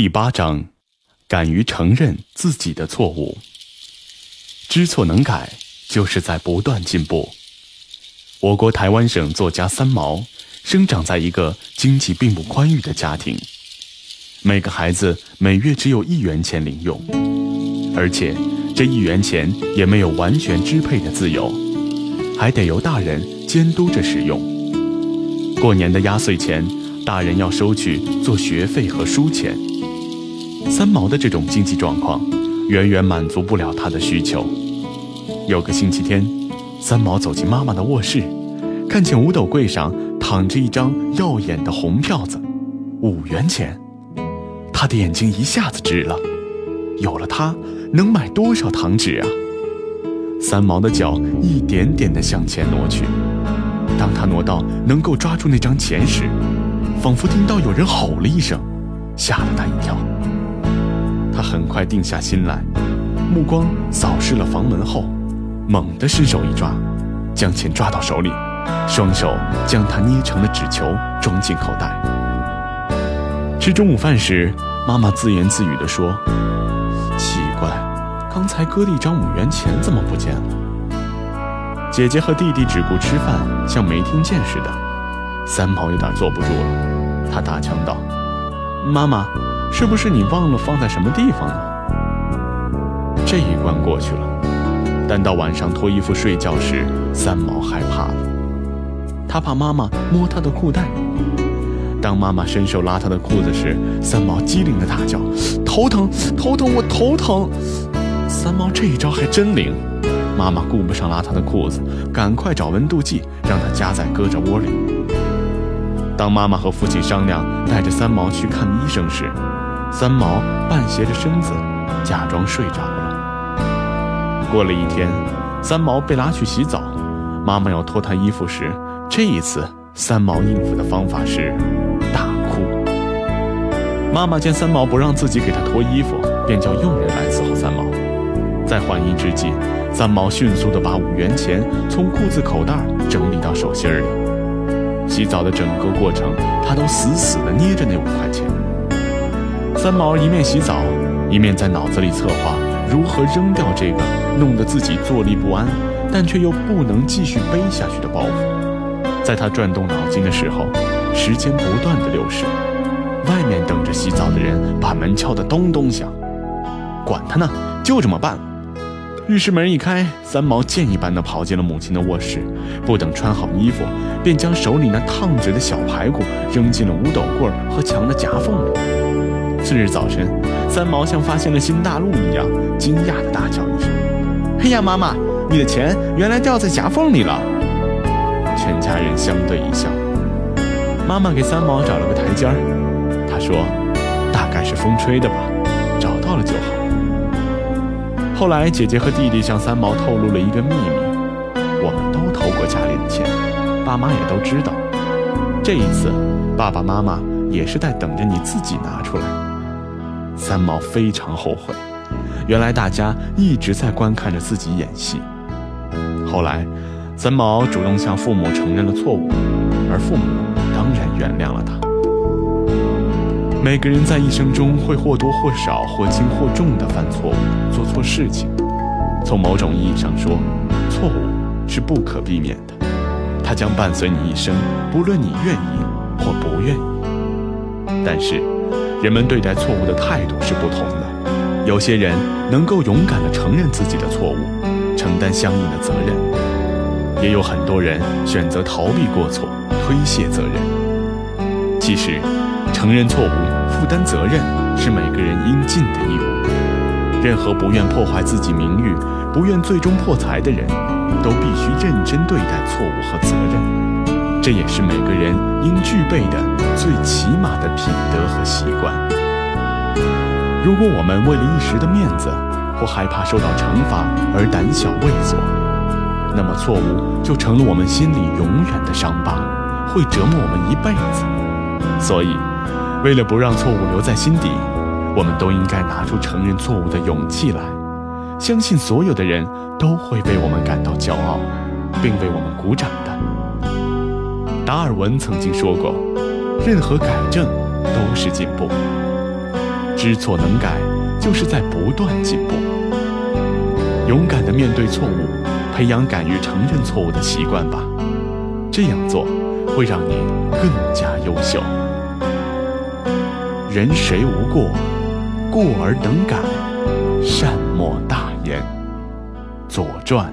第八章，敢于承认自己的错误。知错能改，就是在不断进步。我国台湾省作家三毛，生长在一个经济并不宽裕的家庭，每个孩子每月只有一元钱零用，而且这一元钱也没有完全支配的自由，还得由大人监督着使用。过年的压岁钱，大人要收取做学费和书钱。三毛的这种经济状况，远远满足不了他的需求。有个星期天，三毛走进妈妈的卧室，看见五斗柜上躺着一张耀眼的红票子，五元钱，他的眼睛一下子直了。有了它，能买多少糖纸啊？三毛的脚一点点地向前挪去，当他挪到能够抓住那张钱时，仿佛听到有人吼了一声，吓了他一跳。快定下心来，目光扫视了房门后，猛地伸手一抓，将钱抓到手里，双手将它捏成了纸球，装进口袋。吃中午饭时，妈妈自言自语地说：“奇怪，刚才哥的一张五元钱怎么不见了？”姐姐和弟弟只顾吃饭，像没听见似的。三毛有点坐不住了，他打枪道：“妈妈。”是不是你忘了放在什么地方了？这一关过去了，但到晚上脱衣服睡觉时，三毛害怕了。他怕妈妈摸他的裤带。当妈妈伸手拉他的裤子时，三毛机灵的大叫：“头疼，头疼，我头疼！”三毛这一招还真灵。妈妈顾不上拉他的裤子，赶快找温度计，让他夹在胳肢窝里。当妈妈和父亲商量带着三毛去看医生时，三毛半斜着身子，假装睡着了。过了一天，三毛被拉去洗澡，妈妈要脱他衣服时，这一次三毛应付的方法是大哭。妈妈见三毛不让自己给他脱衣服，便叫佣人来伺候三毛。在换衣之际，三毛迅速地把五元钱从裤子口袋整理到手心里。洗澡的整个过程，他都死死地捏着那五块钱。三毛一面洗澡，一面在脑子里策划如何扔掉这个弄得自己坐立不安，但却又不能继续背下去的包袱。在他转动脑筋的时候，时间不断的流逝，外面等着洗澡的人把门敲得咚咚响。管他呢，就这么办。浴室门一开，三毛箭一般的跑进了母亲的卧室，不等穿好衣服，便将手里那烫直的小排骨扔进了五斗柜和墙的夹缝里。次日早晨，三毛像发现了新大陆一样，惊讶地大叫一声：“哎呀，妈妈，你的钱原来掉在夹缝里了！”全家人相对一笑。妈妈给三毛找了个台阶儿，她说：“大概是风吹的吧，找到了就好。”后来，姐姐和弟弟向三毛透露了一个秘密：我们都偷过家里的钱，爸妈也都知道。这一次，爸爸妈妈也是在等着你自己拿出来。三毛非常后悔，原来大家一直在观看着自己演戏。后来，三毛主动向父母承认了错误，而父母当然原谅了他。每个人在一生中会或多或少、或轻或重地犯错误、做错事情。从某种意义上说，错误是不可避免的，它将伴随你一生，不论你愿意或不愿意。但是。人们对待错误的态度是不同的，有些人能够勇敢地承认自己的错误，承担相应的责任；也有很多人选择逃避过错，推卸责任。其实，承认错误、负担责任是每个人应尽的义务。任何不愿破坏自己名誉、不愿最终破财的人，都必须认真对待错误和责任。这也是每个人应具备的。最起码的品德和习惯。如果我们为了一时的面子或害怕受到惩罚而胆小畏缩，那么错误就成了我们心里永远的伤疤，会折磨我们一辈子。所以，为了不让错误留在心底，我们都应该拿出承认错误的勇气来。相信所有的人都会为我们感到骄傲，并为我们鼓掌的。达尔文曾经说过。任何改正都是进步。知错能改，就是在不断进步。勇敢地面对错误，培养敢于承认错误的习惯吧。这样做会让你更加优秀。人谁无过？过而能改，善莫大焉。《左传》。